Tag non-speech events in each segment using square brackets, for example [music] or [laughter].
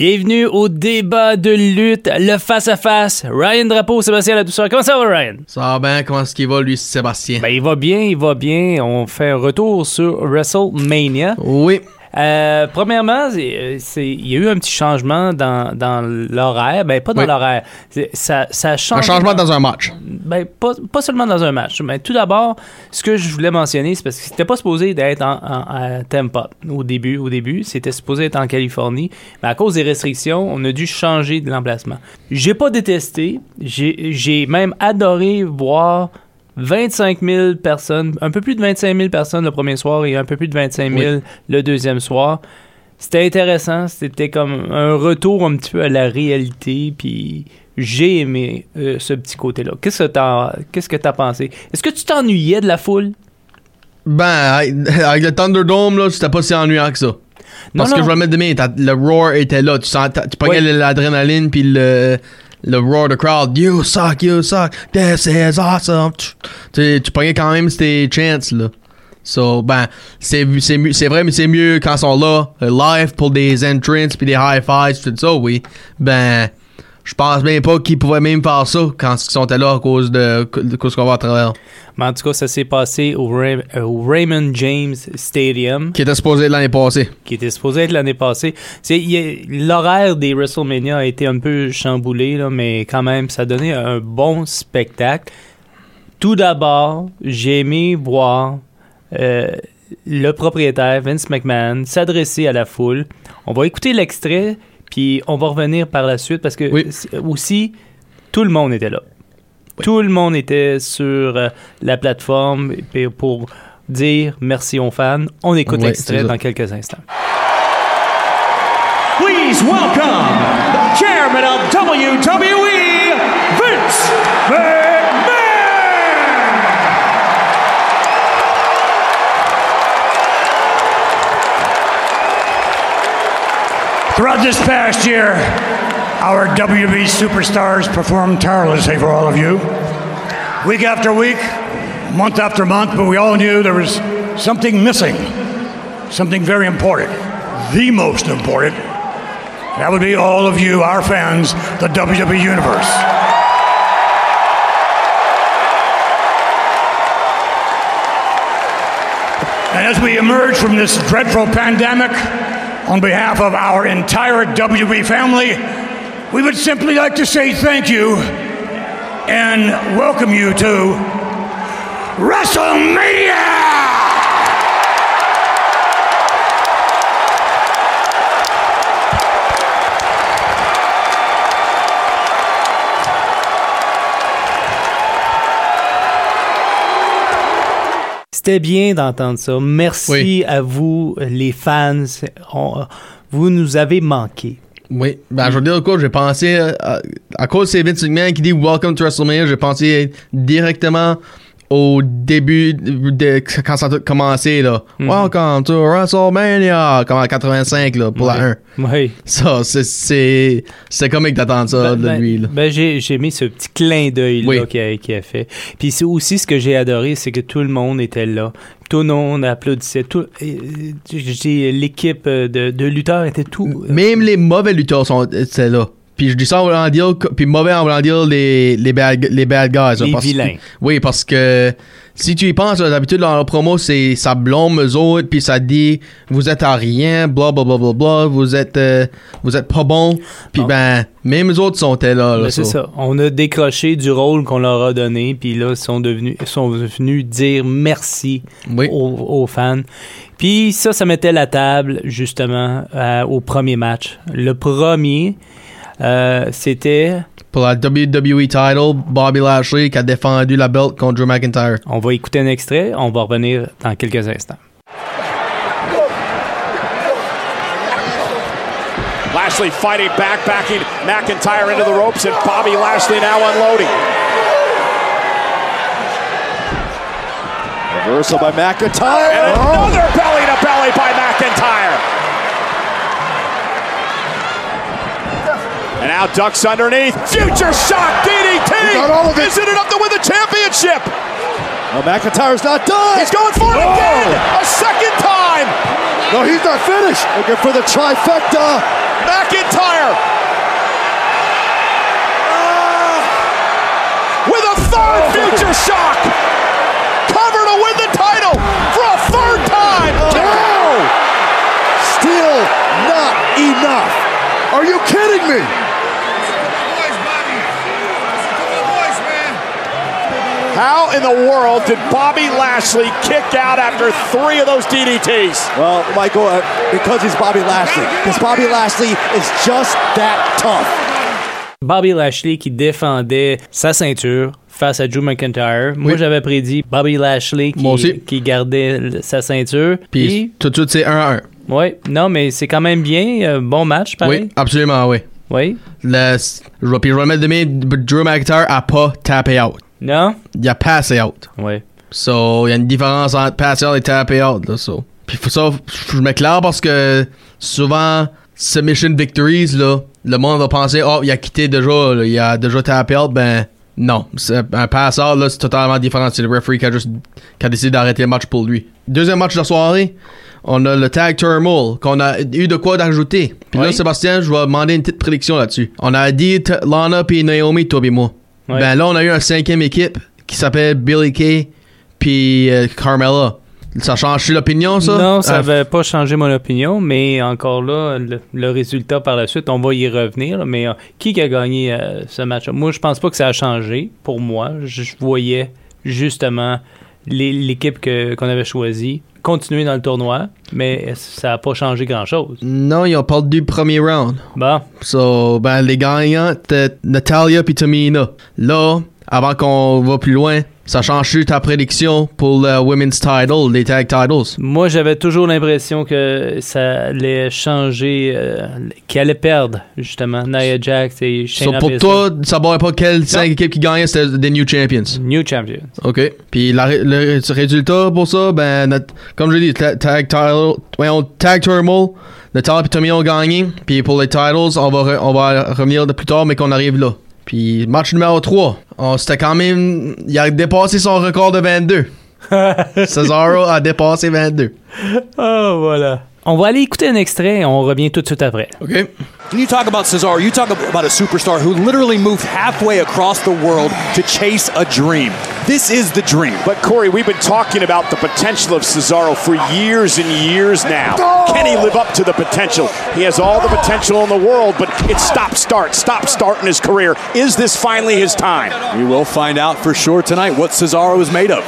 Bienvenue au débat de lutte, le face-à-face. Ryan Drapeau, Sébastien La Douceur. Comment ça va, Ryan? Ça va bien, comment est-ce qu'il va, lui, Sébastien? Ben, il va bien, il va bien. On fait un retour sur WrestleMania. oui. Euh, premièrement, c'est- il y a eu un petit changement dans, dans l'horaire. Ben, pas dans Oui. l'horaire. Ça, ça change. Un changement dans un match. Ben, pas, pas seulement dans un match. Mais tout d'abord, ce que je voulais mentionner, c'est parce que c'était pas supposé d'être en, en- à Tampa au début. Au début, c'était supposé être en Californie. Mais à cause des restrictions, on a dû changer de l'emplacement. J'ai pas détesté. J'ai même adoré voir 25 000 personnes, un peu plus de 25 000 personnes le premier soir et un peu plus de 25 000 le deuxième soir. C'était intéressant, c'était comme un retour un petit peu à la réalité, puis j'ai aimé euh, ce petit côté-là. Qu'est-ce que t'as qu'est-ce que t'as pensé? Est-ce que tu t'ennuyais de la foule? Ben, avec, le Thunderdome, là, c'était pas si ennuyant que ça. Parce Non, que non. je mettre demain, le roar était là. Tu, sens, tu prenais Oui. l'adrénaline puis le, le roar de crowd. You suck, you suck, this is awesome. Tu, tu, prenais quand même tes chances, là. So, ben, c'est, vrai, mais c'est mieux quand ils sont là, euh, live, pour des entrances puis des high fives, tout ça, oui. Ben, je pense même pas qu'ils pouvaient même faire ça quand ils sont là à cause de, de cause qu'on va à travers. Mais en tout cas, ça s'est passé au, Ray- euh, au Raymond James Stadium, Qui était supposé être l'année passée. qui était supposé être l'année passée. L'horaire des WrestleMania a été un peu chamboulé, là, mais quand même, ça donnait un bon spectacle. Tout d'abord, j'ai aimé voir euh, le propriétaire, Vince McMahon, s'adresser à la foule. On va écouter l'extrait, puis on va revenir par la suite, parce que Oui. aussi, tout le monde était là. Tout le monde était sur euh, la plateforme pour dire merci aux fans. On écoute l'extrait dans quelques instants. Please welcome the chairman of WWE, Throughout this past year, our WWE superstars performed tirelessly for all of you. Week after week, month after month, but we all knew there was something missing. Something very important. The most important. That would be all of you, our fans, the WWE Universe. And as we emerge from this dreadful pandemic, on behalf of our entire WB family, we would simply like to say thank you and welcome you to WrestleMania! C'était bien d'entendre ça. Merci Oui. à vous, les fans. On- vous nous avez manqué. Oui, ben je veux dire quoi, j'ai pensé euh, à, à cause c'est Vince McMahon qui dit Welcome to WrestleMania, j'ai pensé directement au début de quand ça a commencé là. Welcome to WrestleMania comme en 85 là pour la 1. Oui. Ça c'est c'est comique d'attendre ça de Ben, lui là. ben, j'ai, j'ai mis ce petit clin d'œil Oui. là qu'il a, qu'il a fait. Puis c'est aussi ce que j'ai adoré, c'est que tout le monde était là. Tout le monde applaudissait. Tout, euh, l'équipe euh, de, de lutteurs était tout. euh, Même les mauvais lutteurs sont étaient là. Puis je dis ça en voulant dire puis mauvais en voulant dire les les bad les bad guys. Les parce que- vilains. oui, parce que si tu y penses, d'habitude dans la promo, c'est ça blâme eux autres, puis ça dit vous êtes à rien, bla bla bla bla bla, vous êtes euh, vous êtes pas bon, puis ben même eux autres sont là. là Ben, c'est ça. On a décroché du rôle qu'on leur a donné, puis là, ils sont devenus, ils sont venus dire merci Oui. aux, aux fans. Puis ça, ça mettait la table, justement, euh, au premier match. Le premier, Euh, C'était. Pour la WWE title, Bobby Lashley qui a défendu la belt contre Drew McIntyre. On va écouter un extrait. On va revenir dans quelques instants. Lashley fighting back, backing McIntyre into the ropes, and Bobby Lashley now unloading. Reversal by McIntyre. And another belly to belly by McIntyre. And now ducks underneath. Future shock DDT. Got all of it. Is it enough to win the championship? Well, McIntyre's not done. He's going for it Oh. again. A second time. No, he's not finished. Looking for the trifecta. McIntyre. Ah. With a third oh. future shock. Cover to win How in the world did Bobby Lashley kick out after three of those DDTs? Well, Michael, uh, because he's Bobby Lashley. Because Bobby Lashley is just that tough. Bobby Lashley qui défendait sa ceinture face à Drew McIntyre. Moi, Oui. j'avais prédit Bobby Lashley qui, qui gardait le- sa ceinture. Puis tout de suite, c'est 1-1. ouais, non, mais c'est quand même bien. euh, bon match, pareil. Oui, absolument, oui. Oui. Le, puis je vais mettre de mes, Drew McIntyre a pas tapé out. Non? Il a passé out. Oui. So, il y a une différence entre passer out et taper out, là, so. Puis ça, je m'éclaire parce que souvent, submission victories, là, le monde va penser, oh, il a quitté déjà, là, il a déjà tapé out, ben, non. C'est- Un pass out, là, c'est totalement différent. C'est le referee qui a juste, qui a décidé d'arrêter le match pour lui. Deuxième match de la soirée, on a le tag turmoil, qu'on a eu de quoi d'ajouter. Puis là. Sébastien, je vais demander une petite prédiction là-dessus. On a dit Lana puis Naomi, toi et moi. Ouais. Ben là, on a eu un cinquième équipe qui s'appelle Billy Kay puis euh, Carmella. Ça change l'opinion, ça? Non, ça Euh, n'avait pas changé mon opinion, mais encore là, le, le résultat par la suite, on va y revenir. là, mais euh, qui a gagné euh, ce match Moi, je pense pas que ça a changé. Pour moi, je, voyais justement l'équipe qu'on avait choisie continuer dans le tournoi, mais ça n'a pas changé grand-chose. Non, ils ont perdu le premier round. Bon, So, ben, les gagnants, Natalia puis Tamina. Là, avant qu'on va plus loin, ça change ta prédiction pour le Women's Title, les tag titles? moi, j'avais toujours l'impression que ça allait changer, euh, qu'il allait perdre, justement, Nia Jax et So, Shayna pour Baszler. toi, savoir pas quelles cinq équipes qui gagnaient, c'était des New Champions. New Champions. OK. Puis la le résultat pour ça, ben, notre- comme je l'ai dit, ta- tag title, voyons, tag turmoil, Natalia et Tommy ont gagné. Puis pour les titles, on va, re- on va revenir de plus tard, mais qu'on arrive là. Puis match numéro 3, on- c'était quand même, il a dépassé son record de 22. [laughs] Cesaro a dépassé 22. Oh, voilà. On va aller écouter un extrait et on revient tout de suite après. OK. When you talk about Cesaro, you talk about a superstar who literally moved halfway across the world to chase a dream. This is the dream. But Corey, we've been talking about the potential of Cesaro for years and years now. Can he live up to the potential? He has all the potential in the world, but it's stop start, stop start in his career. Is this finally his time? We will find out for sure tonight what Cesaro is made of.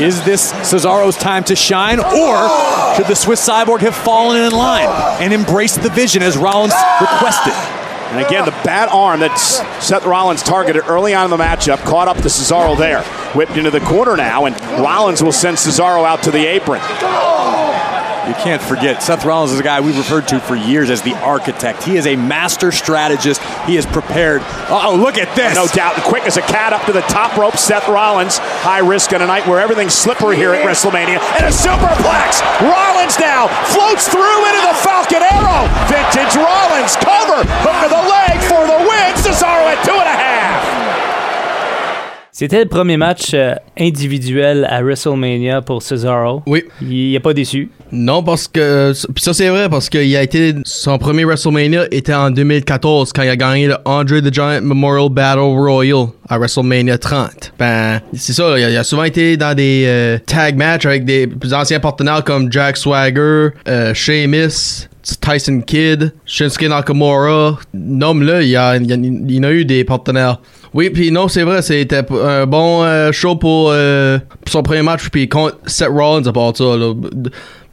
Is this Cesaro's time to shine, or should the Swiss cyborg have fallen in line and embraced the vision as Rollins requested? And again, the bad arm that S- Seth Rollins targeted early on in the matchup caught up to Cesaro there. Whipped into the corner now, and Rollins will send Cesaro out to the apron. You can't forget, Seth Rollins is a guy we've referred to for years as the architect. He is a master strategist. He is prepared. Oh, look at this. No doubt, quick as a cat up to the top rope. Seth Rollins, high risk on a night where everything's slippery here at WrestleMania, and a superplex. Rollins now floats through into the Falcon Arrow. Vintage Rollins cover, hook of the leg for the win. Cesaro at two and a half. C'était le premier match euh, individuel à WrestleMania pour Cesaro. Oui. Il n'est pas déçu. Non, parce que. Puis ça, c'est vrai, parce qu'il a été. Son premier WrestleMania était en 2014, quand il a gagné le Andre the Giant Memorial Battle Royal à WrestleMania 30. Ben, c'est ça, il a, il a souvent été dans des euh, tag matchs avec des plus anciens partenaires comme Jack Swagger, euh, Sheamus. Tyson Kidd, Shinsuke Nakamura, nomme-le, il y a, a- eu des partenaires. Oui, puis non, c'est vrai, c'était un bon euh, show pour, euh, pour son premier match, puis contre Seth Rollins à part ça.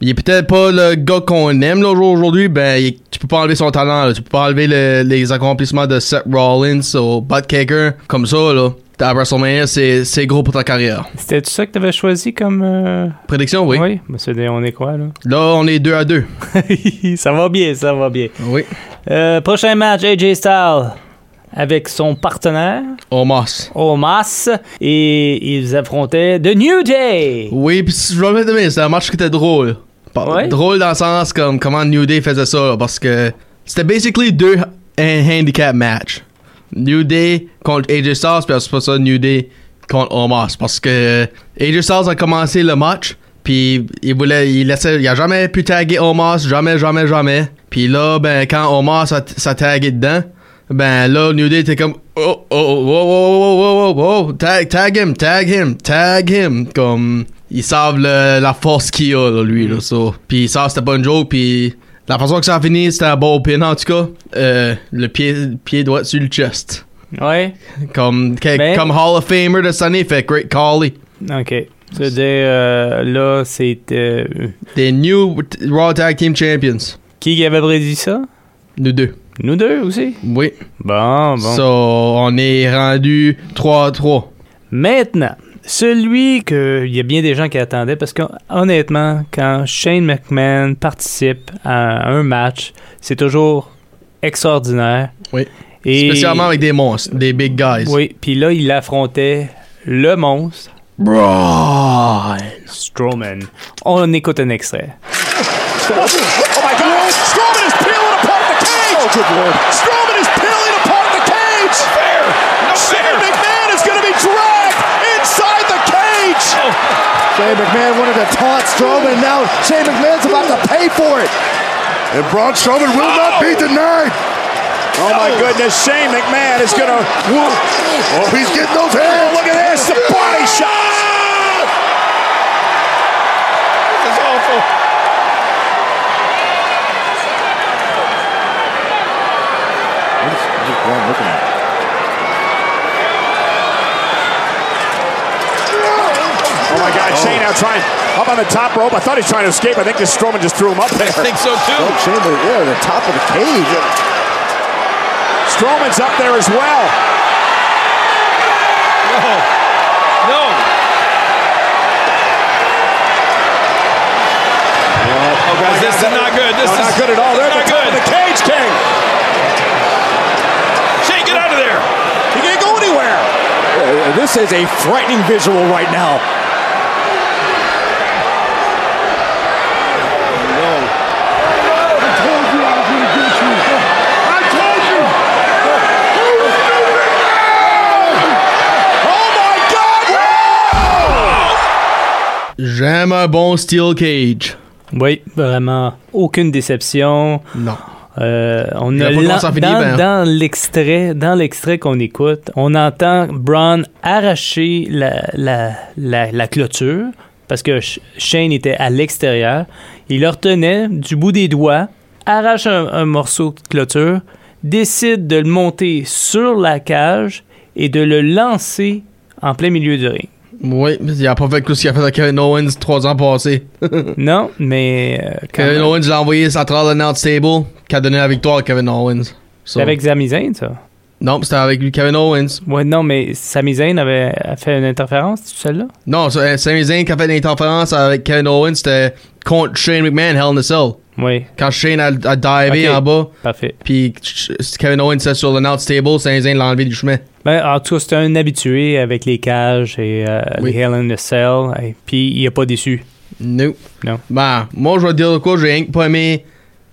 Il est peut-être pas le gars qu'on aime aujourd'hui, ben tu peux pas enlever son talent, tu peux pas enlever le- les accomplissements de Seth Rollins au butt kicker comme ça là. À WrestleMania, c'est c'est gros pour ta carrière. C'était ça que t'avais choisi comme. euh, Prédiction, oui. Oui, mais c'est on est quoi, là? Là, on est 2 à 2. [laughs] ça va bien, ça va bien. Oui. Euh, prochain match, AJ Styles avec son partenaire, Omos. Omas, et ils affrontaient The New Day. Oui, puis je vais mettre c'était un match qui était drôle. Ouais. Drôle dans le sens comme comment New Day faisait ça, là, parce que c'était basically deux un handicap match. New Day contre AJ Styles, puis c'est pas ça, New Day contre Omos. Parce que AJ Styles a commencé le match, puis il voulait, il laissait, il a jamais pu taguer Omos, jamais, jamais, jamais. Puis là, ben, quand Omos s'est tagué dedans, ben là, New Day était comme, oh, oh, oh, oh, oh, oh, oh, tag, tag him, tag him, tag him. Comme, ils savent la force qu'il a, lui, là, ça. So. Puis ils savent c'était pas une puis la façon que ça a fini c'était un beau pin en tout cas Euh, le pied pied droit sur le chest Ouais, comme que- Ben- comme Hall of Famer de année fait Great Collie ok. C'est-à-dire, euh, là, c'est. euh, des New Raw Tag Team Champions qui qui avait prédit ça? nous deux Nous deux aussi? oui Bon, bon. so on est rendu 3-3 Maintenant, celui que il y a bien des gens qui attendaient parce que honnêtement, quand Shane McMahon participe à un match, c'est toujours extraordinaire. Oui. Et spécialement avec des monstres des big guys oui, puis là il affrontait le monstre Braun Strowman. On écoute un extrait. Oh my God! Strowman is peeling apart the cage! Oh, good lord. Strowman is peeling apart the cage! Fair! No Shane McMahon is going to be the Shane McMahon wanted to taunt Strowman. Now Shane McMahon's about to pay for it. And Braun Strowman will not be oh. denied. Oh my goodness, Shane McMahon is going to. Oh, he's getting those Oh, hands. look at this! The body shots! This is awful. Oh my God, Shane now trying up on the top rope. I thought he was trying to escape. I think this Strowman just threw him up there. I think so too. Oh, Shane, but yeah, the top of the cage. Strowman's up there as well. No. Oh, guys, this is not good. This No, is not good at all. They're at not the top good. of the cage, King. Shane, get out of there. He can't go anywhere. Uh, This is a frightening visual right now. J'aime un bon steel cage. Oui, vraiment aucune déception. Non. Euh, on a finit, dans, ben. dans l'extrait, dans l'extrait qu'on écoute, on entend Braun arracher la, la, la, la clôture parce que Sh- Shane était à l'extérieur. Il le retenait du bout des doigts, arrache un, un morceau de clôture, décide de le monter sur la cage et de le lancer en plein milieu du ring. Oui, mais il a pas fait que ce qu'il a fait avec Kevin Owens trois ans passés. [laughs] Non, mais euh, quand Kevin même. Owens l'a envoyé à travers le Announce Table qui a donné la victoire à Kevin Owens. So- c'est avec Sami Zayn, ça? Non, c'était avec lui, Kevin Owens. Ouais, non, mais Sami Zayn avait fait une interférence, celle-là? Non, c'est- euh, qui a fait l'interférence avec Kevin Owens, c'était contre Shane McMahon, Hell in a Cell. Oui, Quand Shane a, a divé en bas, parfait. puis Kevin Owens était sur l'Announce Table, Sami Zayn l'a enlevé du chemin. Ben, en tout cas, c'était un habitué avec les cages et euh, Oui. les Hell in the Cell. Et puis, il a pas déçu. No. Non. Ben, moi, je vais te dire de quoi, j'ai rien que pas aimé,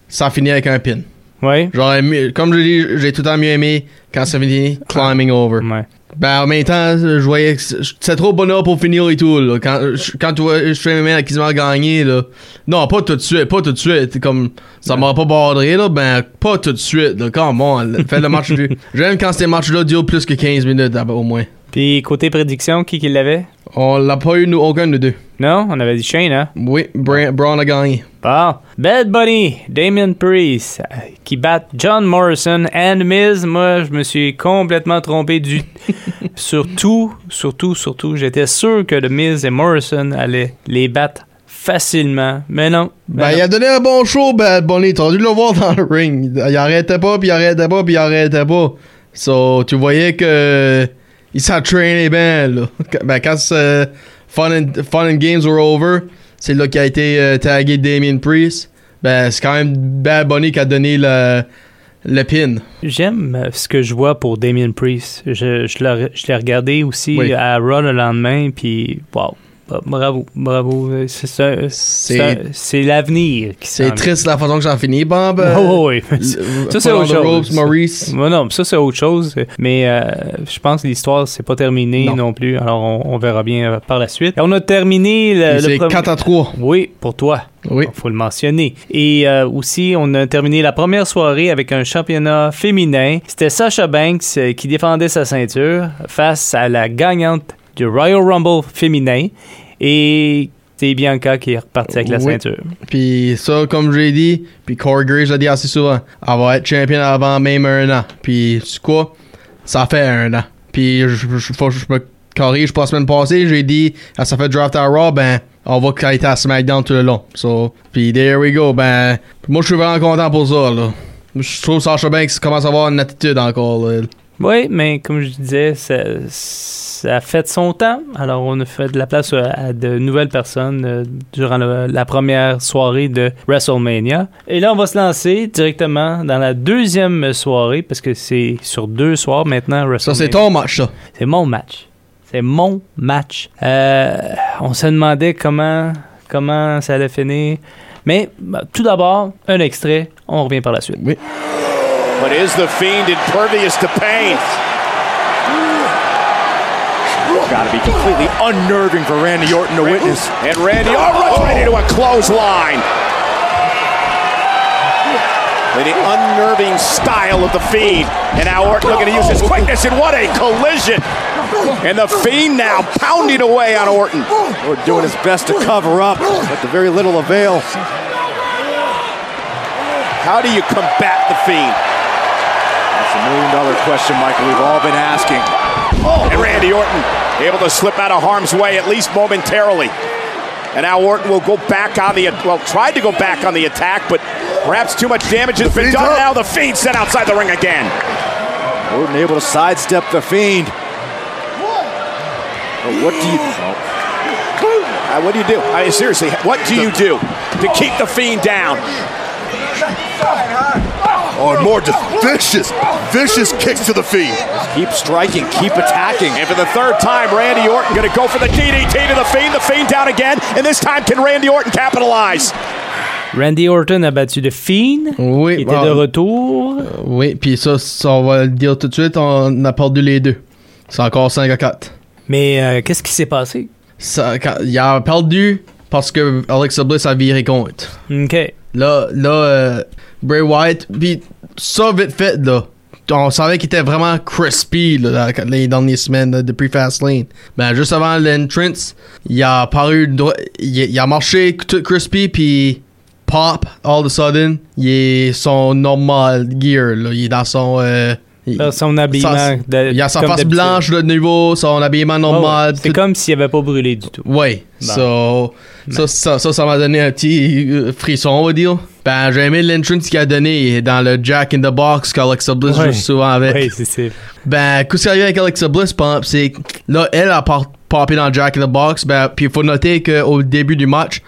ça finit avec un pin. Oui? J'aurais aimé- comme je dis, j'ai tout le temps mieux aimé quand ça finit climbing over. Ouais. Ben, en même temps, je voyais que c'est- trop bonheur pour finir et tout, là. Quand, quand tu vois McMahon a quasiment gagné, là. Non, pas tout de suite, pas tout de suite. Comme, ça m'aurait pas bordé, là. Ben, pas tout de suite, là. Come on, fais le match du. [laughs] J'aime quand ces matchs-là durent plus que 15 minutes, au moins. Puis côté prédiction, qui qui l'avait? On l'a pas eu, nous, aucun de deux. Non? On avait dit Shane, hein? Oui, Bra- Braun a gagné. Bon. Bad Bunny, Damien Priest, euh, qui bat John Morrison and Miz. Moi, je me suis complètement trompé du... [laughs] surtout, surtout, surtout, j'étais sûr que le Miz et Morrison allaient les battre facilement. Mais non. Ben, il a donné un bon show, Bad Bunny. T'as dû le voir dans le ring. Il arrêtait pas, puis il arrêtait pas, puis il arrêtait pas. So, tu voyais que. Il s'entraînait bien, là. Ben, quand euh, fun, and, fun and Games were over, c'est là qu'il a été euh, tagué Damien Priest. Ben, c'est quand même Bad Bunny qui a donné le, le pin. J'aime euh, ce que je vois pour Damien Priest. Je, je l'ai je l'ai regardé aussi Oui. à Raw le lendemain, puis wow. Bah, Bravo, bravo. Euh, C'est ça, c'est l'avenir qui C'est triste la façon que j'en finis, Bob. vient. Euh, [laughs] Oh, oui. Ça, c'est autre chose. Maurice. Ouais, non, ça, c'est autre chose. Mais euh, je pense que l'histoire, c'est pas terminé non, Non. plus. Alors, on, on verra bien euh, par la suite. Et on a terminé le, C'est premier- 4 à 3. Oui, pour toi. Oui. Il faut le mentionner. Et euh, aussi, on a terminé la première soirée avec un championnat féminin. C'était Sasha Banks euh, qui défendait sa ceinture face à la gagnante du Royal Rumble féminin. Et c'est Bianca qui est repartie avec la Oui. ceinture. Puis ça, comme j'ai dit, puis Corey Graves l'a dit assez souvent, elle va être champion avant même un an. Puis c'est quoi? Ça fait un an. Puis je, je, faut que je me corrige pour la semaine passée, j'ai dit, ça fait draft à Raw, ben, on va qu'elle était à SmackDown tout le long. So, puis there we go, ben, moi je suis vraiment content pour ça, là. Je trouve Sasha Banks commence à avoir une attitude encore, là. Oui, mais comme je disais, ça, ça a fait son temps. Alors, on a fait de la place à, de nouvelles personnes euh, durant le- la première soirée de WrestleMania. Et là, on va se lancer directement dans la deuxième soirée, parce que c'est sur deux soirs maintenant, Ça, WrestleMania. c'est ton match, ça. C'est mon match. C'est mon match. Euh, on se demandait comment, comment ça allait finir. Mais bah, tout d'abord, un extrait. On revient par la suite. Oui. But is the Fiend impervious to pain? Got to be completely unnerving for Randy Orton to witness. And Randy oh, runs right into a clothesline. The unnerving style of the Fiend. And now Orton looking to use his quickness, and what a collision! And the Fiend now pounding away on Orton. Or doing his best to cover up, but to very little avail. How do you combat the Fiend? That's a million dollar question, Michael, we've all been asking. Oh. And Randy Orton able to slip out of harm's way, at least momentarily. And now Orton will go back on the, well, tried to go back on the attack, but perhaps too much damage has been done. up. Now the Fiend sent outside the ring again. Orton able to sidestep the Fiend. But what do you... Uh, what do you do? I mean, seriously, what do you do to keep the Fiend down? Oh, and more just vicious, vicious kicks to the feet. Keep striking, keep attacking. And for the third time, Randy Orton going to go for the DDT to the Fiend. The Fiend down again. And this time, can Randy Orton capitalize? Randy Orton a battu The Fiend, Oui, qui était bon. de retour. Oui, puis ça, ça, on va le dire tout de suite, on a perdu les deux. C'est encore 5 à 4. Mais euh, qu'est-ce qui s'est passé? Ça, quand- il a perdu parce que Alexa Bliss a viré contre. OK. Là, là, euh, Bray Wyatt, puis ça vite fait, là. On savait qu'il était vraiment crispy là, dans les dernières semaines là, depuis Fastlane. Ben, juste avant l'entrance, il a dro- il, il a marché tout crispy, puis pop, all of a sudden, il est son normal gear, là. Il est dans son... euh, son habillement. de- il a sa face blanche de nouveau, son habillement Oh, normal. C'est tout- comme s'il avait pas brûlé du tout. Bon. So, ça, ça, ça, ça m'a donné un petit euh, frisson, on va dire. Ben, j'ai aimé l'entrance qu'il a donné dans le Jack in the Box qu'Alexa Bliss Ouais. joue souvent avec. Oui, c'est c'est. Ben, qu'est-ce qu'il y a avec Alexa Bliss, c'est là, elle a popé dans le Jack in the Box. Ben, puis il faut noter qu'au début du match,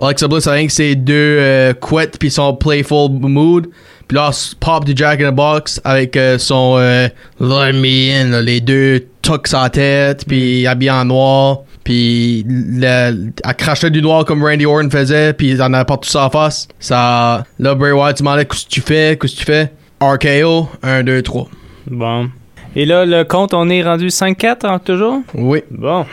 Alexa Bliss a rien que ses deux euh, couettes puis son playful mood. Puis là, pop du Jack in the Box avec euh, son euh, Let me in, là, les deux tucks sa tête, puis habillé en noir. Puis le- elle crachait du noir comme Randy Orton faisait, puis elle en a pas tout ça en face. Ça, là, Bray Wyatt demandait qu'est-ce que tu fais, qu'est-ce que tu fais? RKO, 1, 2, 3. Bon. Et là, le compte, on est rendu 5-4 hein, toujours? Oui. Bon.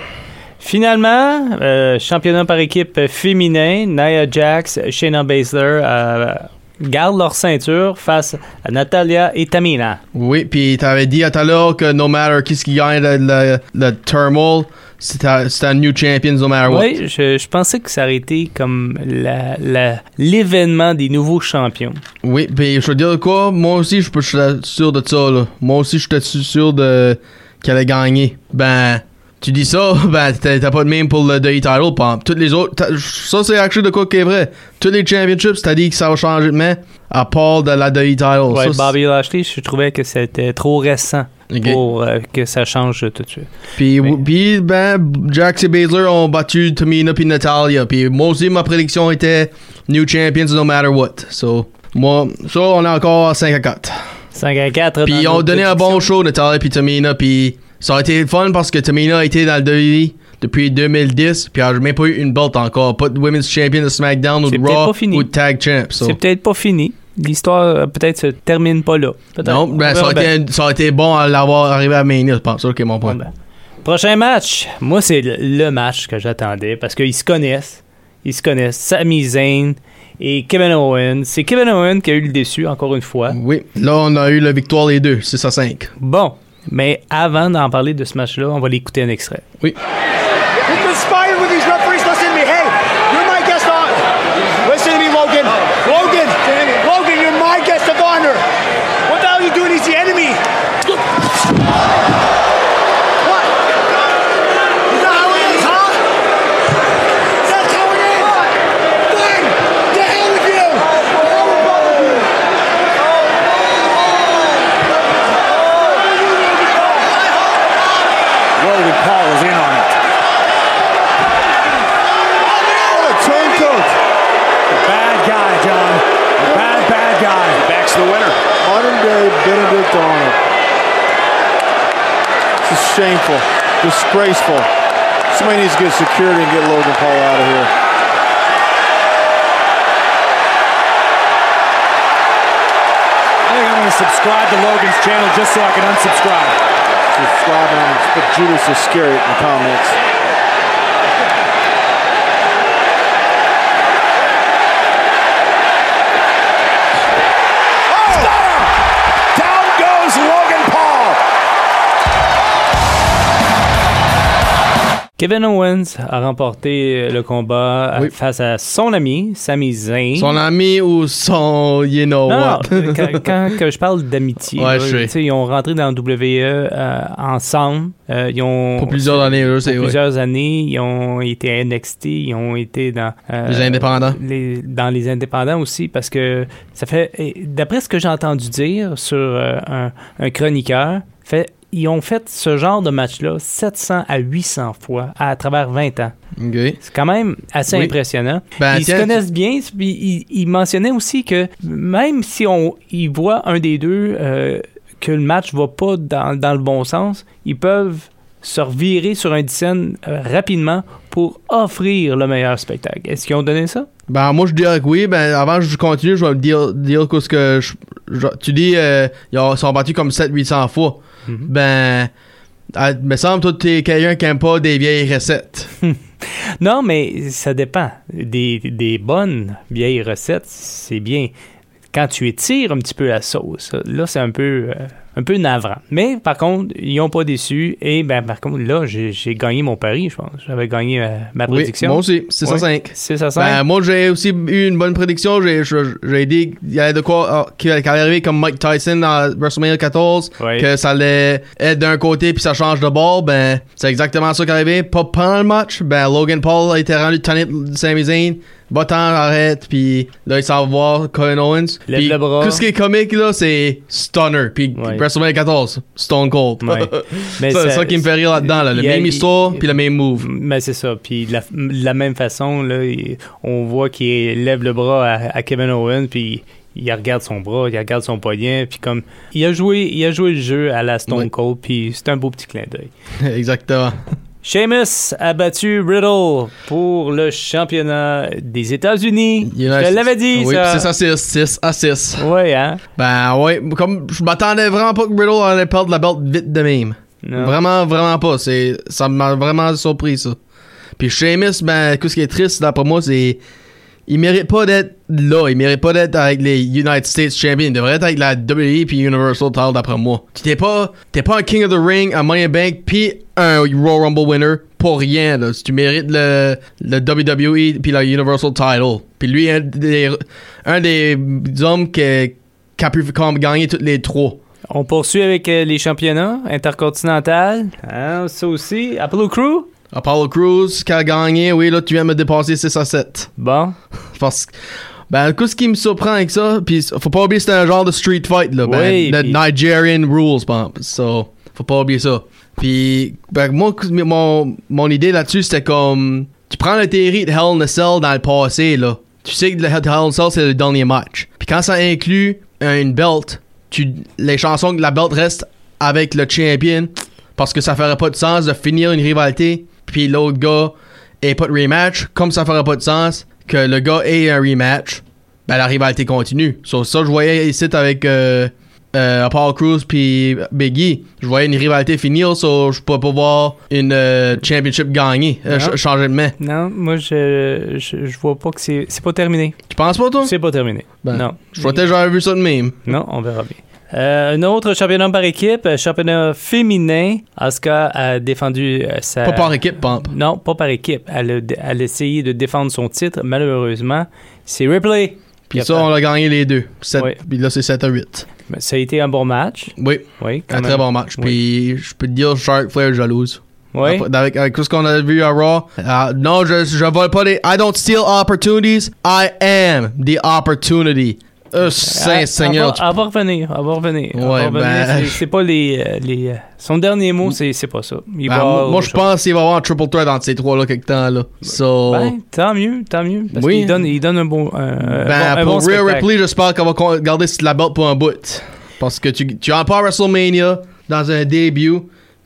Finalement, euh, championnat par équipe féminin, Nia Jax, Shayna Baszler a gardent leur ceinture face à Natalia et Tamina. Oui, puis t'avais dit à tout à l'heure que no matter qui qui gagne le, le, le turmoil, c'était un new champion no matter what. Oui, je, je pensais que ça aurait été comme la- la- l'événement des nouveaux champions. Oui, puis je veux dire quoi, moi aussi je je suis sûr de ça là. Moi aussi j'étais sûr de qu'elle allait gagner. Ben tu dis ça, [laughs] ben t'as pas de même pour le WWE title, pis toutes les autres, ça c'est actually de quoi qui est vrai. Tous les championships, t'as dit que ça va changer de main, à part de la WWE title. Ouais, Ça, Bobby Lashley, je trouvais que c'était trop récent pour euh, que ça change tout de suite. Puis, puis, ben, Jax et Baszler ont battu Tamina puis Natalia. Puis moi aussi, ma prédiction était New Champions no matter what. So, moi, ça, on est encore à 5 à 4. 5 à 4. Puis ils ont donné un bon show, Natalia puis Tamina. Puis ça a été fun parce que Tamina a été dans le WWE depuis 2010. Puis elle a même pas eu une belt encore. Pas de Women's Champion de SmackDown ou de Raw ou de Tag Champ. so. C'est peut-être pas fini. L'histoire euh, peut-être se termine pas là. Non, On ben, ça, verra a bien. été, ça été bon à l'avoir arrivé à Mania, je pense. C'est mon point. Ben. Prochain match. Moi, c'est le, le match que j'attendais parce qu'ils se connaissent. Ils se connaissent. Sami Zayn et Kevin Owens. C'est Kevin Owens qui a eu le déçu, encore une fois. Oui, là, on a eu la victoire les deux, 6 à 5. Bon, mais avant d'en parler de ce match-là, on va l'écouter un extrait. Oui. Logan Paul is in on it. What a turncoat. Bad guy, John. Bad, bad guy. Backs the winner. Modern day Benedict Arnold. This is shameful. Disgraceful. Somebody needs to get security and get Logan Paul out of here. I think I'm going to subscribe to Logan's channel just so I can unsubscribe. Subscribe and put Judas Iscariot in the comments. Kevin Owens a remporté le combat Oui. face à son ami, Sami Zayn. Son ami ou son, you know Non, what? non, [laughs] quand, quand que je parle d'amitié, Ouais, ils ont rentré dans le WWE euh, ensemble. Euh, ils ont Pour plusieurs années, ouais. plusieurs années, ils ont été à NXT, ils ont été dans euh, Les indépendants. les- dans les indépendants aussi parce que ça fait d'après ce que j'ai entendu dire sur un, un chroniqueur, fait ils ont fait ce genre de match-là 700 à 800 fois à travers 20 ans. C'est quand même assez Oui. impressionnant. Ben, ils tiens, se connaissent bien, puis ils, ils mentionnaient aussi que même si on ils voient un des deux euh, que le match va pas dans, dans le bon sens, ils peuvent se revirer sur un scène rapidement pour offrir le meilleur spectacle. Est-ce qu'ils ont donné ça? Ben, moi, je dirais que oui. Ben, avant que je continue, je vais me dire, dire que ce que je- je- tu dis, euh, ils ont- sont battus comme 700-800 fois. Ben, ah, me semble, toi, t'es quelqu'un qui aime pas des vieilles recettes. [laughs] Non, mais ça dépend. Des, des bonnes vieilles recettes, c'est bien. Quand tu étires un petit peu la sauce, là, c'est un peu, euh, un peu navrant. Mais par contre, ils n'ont pas déçu. Et ben, par contre, là, j'ai gagné mon pari, je pense. J'avais gagné euh, ma Oui, prédiction. moi aussi, 605. 6 à 5. Ben, moi, j'ai aussi eu une bonne prédiction. J'ai, dit qu'il y avait de quoi, ah, qu'il allait arriver comme Mike Tyson dans WrestleMania 14, Oui. que ça allait être d'un côté puis ça change de bord. Ben, c'est exactement ça qui est arrivé. Pas pendant le match. Ben, Logan Paul a été rendu tanné de Sami Zayn. Va-t'en, arrête, puis là, il s'en va voir Kevin Owens. Lève le bras. Tout ce qui est comique, là, c'est Stunner. Puis Ouais. WrestleMania 14, Stone Cold. Ouais. [laughs] C'est ça- ça qui me fait rire là-dedans, là. Le a- même histoire, puis le même move. Mais c'est ça. Puis de la, même façon, là, on voit qu'il lève le bras à, à Kevin Owens, puis il regarde son bras, il regarde son poignet, puis comme il a joué, il a joué le jeu à la Stone Oui. Cold, puis c'est un beau petit clin d'œil. [laughs] Exactement. Sheamus a battu Riddle pour le championnat des États-Unis. Je te l'avais dit, oui, ça. 6 à 6, 6 à 6. Ouais, hein? Ben ouais, comme je m'attendais vraiment pas que Riddle allait perdre la belt vite de même. Non. Vraiment, vraiment pas. C'est, ça m'a vraiment surpris ça. Puis Sheamus, ben, ce qui est triste d'après moi, c'est il mérite pas d'être là. Il mérite pas d'être avec les United States Champions. Il devrait être avec la WWE puis Universal Title d'après moi. Tu t'es pas, t'es pas un King of the Ring, un Money in Bank puis un Royal Rumble winner pour rien. Là. Si tu mérites le, le WWE puis la Universal Title. Puis lui, un des, un des hommes qui, qui a pu gagner toutes les trois. On poursuit avec euh, les championnats intercontinental. Hein, ça aussi. Apollo Crew? Apollo Crews qui a gagné, oui, là, tu viens de me dépasser 6 à 7. Bon. [laughs] Parce que, ben, coup, ce qui me surprend avec ça, puis faut pas oublier que c'est un genre de street fight, là. Ben, Oui, puis- Nigerian rules, exemple. So, faut pas oublier ça. Puis, ben, moi, mon, mon idée là-dessus, c'était comme, tu prends la théorie de Hell in a Cell dans le passé, là. Tu sais que le Hell in a Cell, c'est le dernier match. Puis quand ça inclut une belt, tu, les chansons que la belt reste avec le champion, parce que ça ferait pas de sens de finir une rivalité, puis l'autre gars ait pas de rematch, comme ça ferait pas de sens que le gars ait un rematch, ben la rivalité continue. Sur ça, je voyais ici avec euh, euh, Apollo Crews puis Biggie, je voyais une rivalité finir, so je peux pas voir une euh, championship ch- changer de main. Non, moi, je, je, je vois pas que c'est c'est pas terminé. Tu penses pas, toi? C'est pas terminé. Ben, non. Je crois que j'avais vu ça de même. Non, on verra bien. Euh, un autre championnat par équipe, euh, championnat féminin. Asuka a défendu euh, sa. Pas par équipe, Pump. Non, pas par équipe. Elle a, elle a essayé de défendre son titre. Malheureusement, c'est Ripley. Puis a ça, on l'a gagné les deux. Sept- Ouais. Puis là, c'est 7 à 8. Mais Ça a été un bon match. Oui, Oui, un même. très bon match. Oui. Puis je peux te dire, Shark Flair jalouse. Oui. Avec, avec tout ce qu'on a vu à Raw. non, je, je vole pas des. I don't steal opportunities. I am the opportunity. Euh, Saint Elle- Seigneur. Elle va, revenir. Elle va revenir. Ouais, ben- C'est- pas les. euh, les euh, son dernier mot, c'est c'est pas ça. Il Ben, va moi, je pense qu'il va avoir un triple threat entre ces trois-là quelque temps. Là. So, Ben, tant mieux, tant mieux. Parce Oui. qu'il donne, il donne un bon. un- ben, un bon, pour bon Rhea spectacle. Ripley, j'espère qu'on va garder la belt pour un bout. Parce que tu, tu as pas WrestleMania dans un début,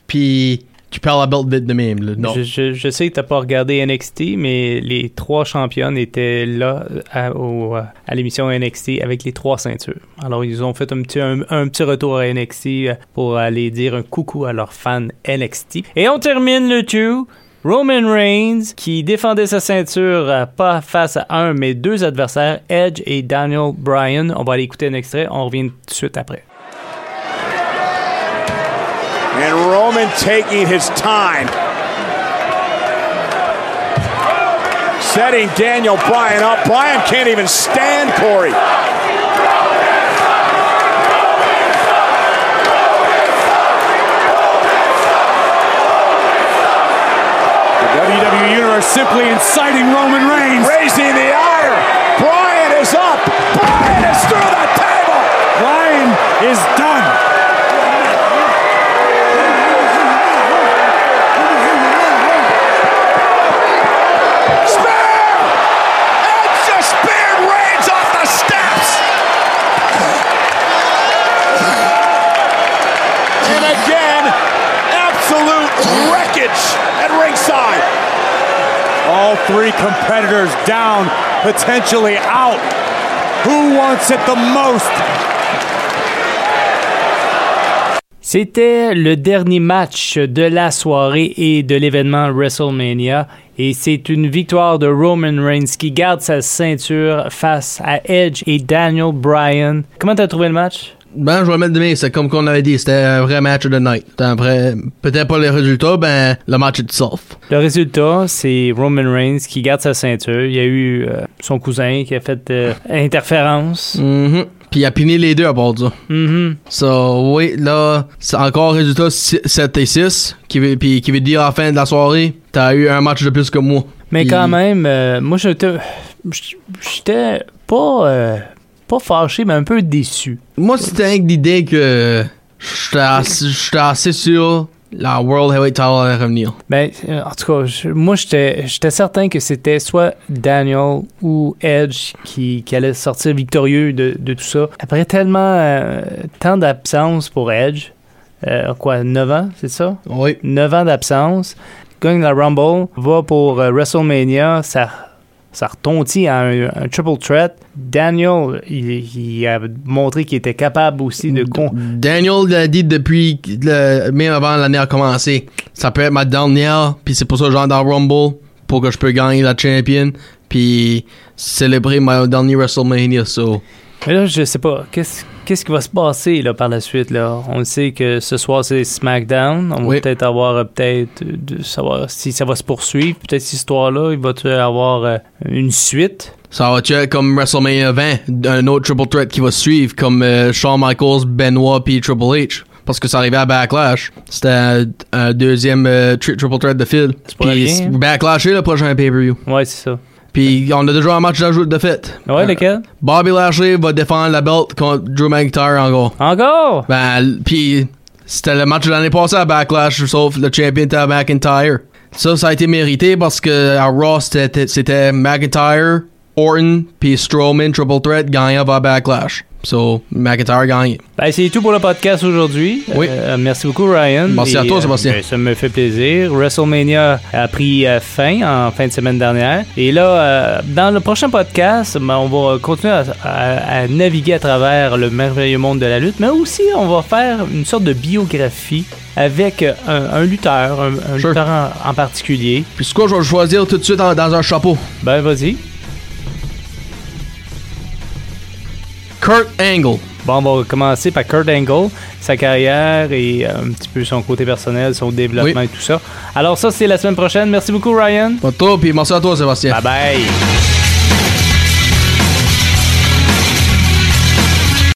puis tu perds la belt de même. Non. Je, sais que t'as pas regardé NXT, mais les trois championnes étaient là à, à l'émission NXT avec les trois ceintures. Alors ils ont fait un petit, un, petit retour à NXT pour aller dire un coucou à leurs fans NXT. Et on termine le tout. Roman Reigns, qui défendait sa ceinture euh, pas face à un, mais deux adversaires, Edge et Daniel Bryan. On va aller écouter un extrait, on revient tout de suite après. And Roman taking his time. Setting Daniel Bryan up. Bryan can't even stand Corey. The WWE Universe simply inciting Roman Reigns. Raising the ire. Bryan is up. Bryan is through the table. Bryan is done. Three competitors down, potentially out. Who wants it the most? C'était le dernier match de la soirée et de l'événement WrestleMania. Et c'est une victoire de Roman Reigns qui garde sa ceinture face à Edge et Daniel Bryan. Comment t'as trouvé le match? Ben, je vais mettre demain, c'est comme qu'on avait dit, c'était un vrai match de night. Après, peut-être pas les résultats, ben, le match itself. Le résultat, c'est Roman Reigns qui garde sa ceinture. Il y a eu euh, son cousin qui a fait euh, interférence. Mhm. Puis il a piné les deux à part ça. Mhm. So, oui, là, c'est encore résultat 7 et 6, qui veut, puis qui veut dire à la fin de la soirée, t'as eu un match de plus que moi. Mais quand même, euh, moi, j'étais j'étais pas, euh, pas fâché, mais un peu déçu. Moi, c'était avec l'idée que j'étais assez, assez sûr la World Heavyweight Title allait revenir. Ben, euh, en tout cas, je- moi, j'étais j'étais certain que c'était soit Daniel ou Edge qui, qui allait sortir victorieux de, de tout ça. Après tellement euh, tant d'absence pour Edge, euh, quoi, 9 ans, c'est ça? Oui. 9 ans d'absence, gagne la Rumble, va pour euh, WrestleMania, ça, ça retontit à un, un triple threat. Daniel, il, il a montré qu'il était capable aussi de... Con Daniel l'a dit depuis le, même avant l'année a commencé. Ça peut être ma dernière, puis c'est pour ça que j'entre dans Rumble, pour que je peux gagner la champion. puis célébrer mon dernier WrestleMania. So. Mais là, je sais pas. Qu'est-ce qu'est-ce qui va se passer là, par la suite? Là? On sait que ce soir, c'est SmackDown. On va peut-être avoir, euh, peut-être, euh, de savoir si ça va se poursuivre. Peut-être cette histoire-là, il va y avoir euh, une suite? Ça va être comme WrestleMania 20, un autre Triple Threat qui va suivre, comme euh, Shawn Michaels, Benoit puis Triple H. Parce que ça arrivait à Backlash. C'était un, un deuxième euh, tri- Triple Threat de fil. pas Puis rien. Backlash est le prochain pay-per-view. Ouais, c'est ça. Puis on a déjà un match d'ajout de fait. Ouais, Euh, lequel? Bobby Lashley va défendre la belt contre Drew McIntyre encore. Encore? Ben, puis c'était le match de l'année passée à Backlash, sauf le champion était McIntyre. Ça, ça a été mérité parce que à Raw, c'était McIntyre, Orton, puis Strowman, Triple Threat, gagnant va à Backlash. So, McIntyre gagne. Ben, c'est tout pour le podcast aujourd'hui. Oui. Euh, merci beaucoup, Ryan. Merci à toi, Sébastien. ben, ça me fait plaisir. WrestleMania a pris euh, fin en fin de semaine dernière. Et là, euh, dans le prochain podcast, ben, on va continuer à, à- à naviguer à travers le merveilleux monde de la lutte, mais aussi on va faire une sorte de biographie avec euh, un, un lutteur, un, un Sure. lutteur en, en particulier. Puis c'est quoi, je vais choisir tout de suite en- dans un chapeau. Ben, vas-y. Kurt Angle. Bon, on va commencer par Kurt Angle, sa carrière et euh, un petit peu son côté personnel, son développement et tout ça. Alors ça, c'est la semaine prochaine. Merci beaucoup, Ryan. Pas de puis merci à toi, Sébastien. Bye bye.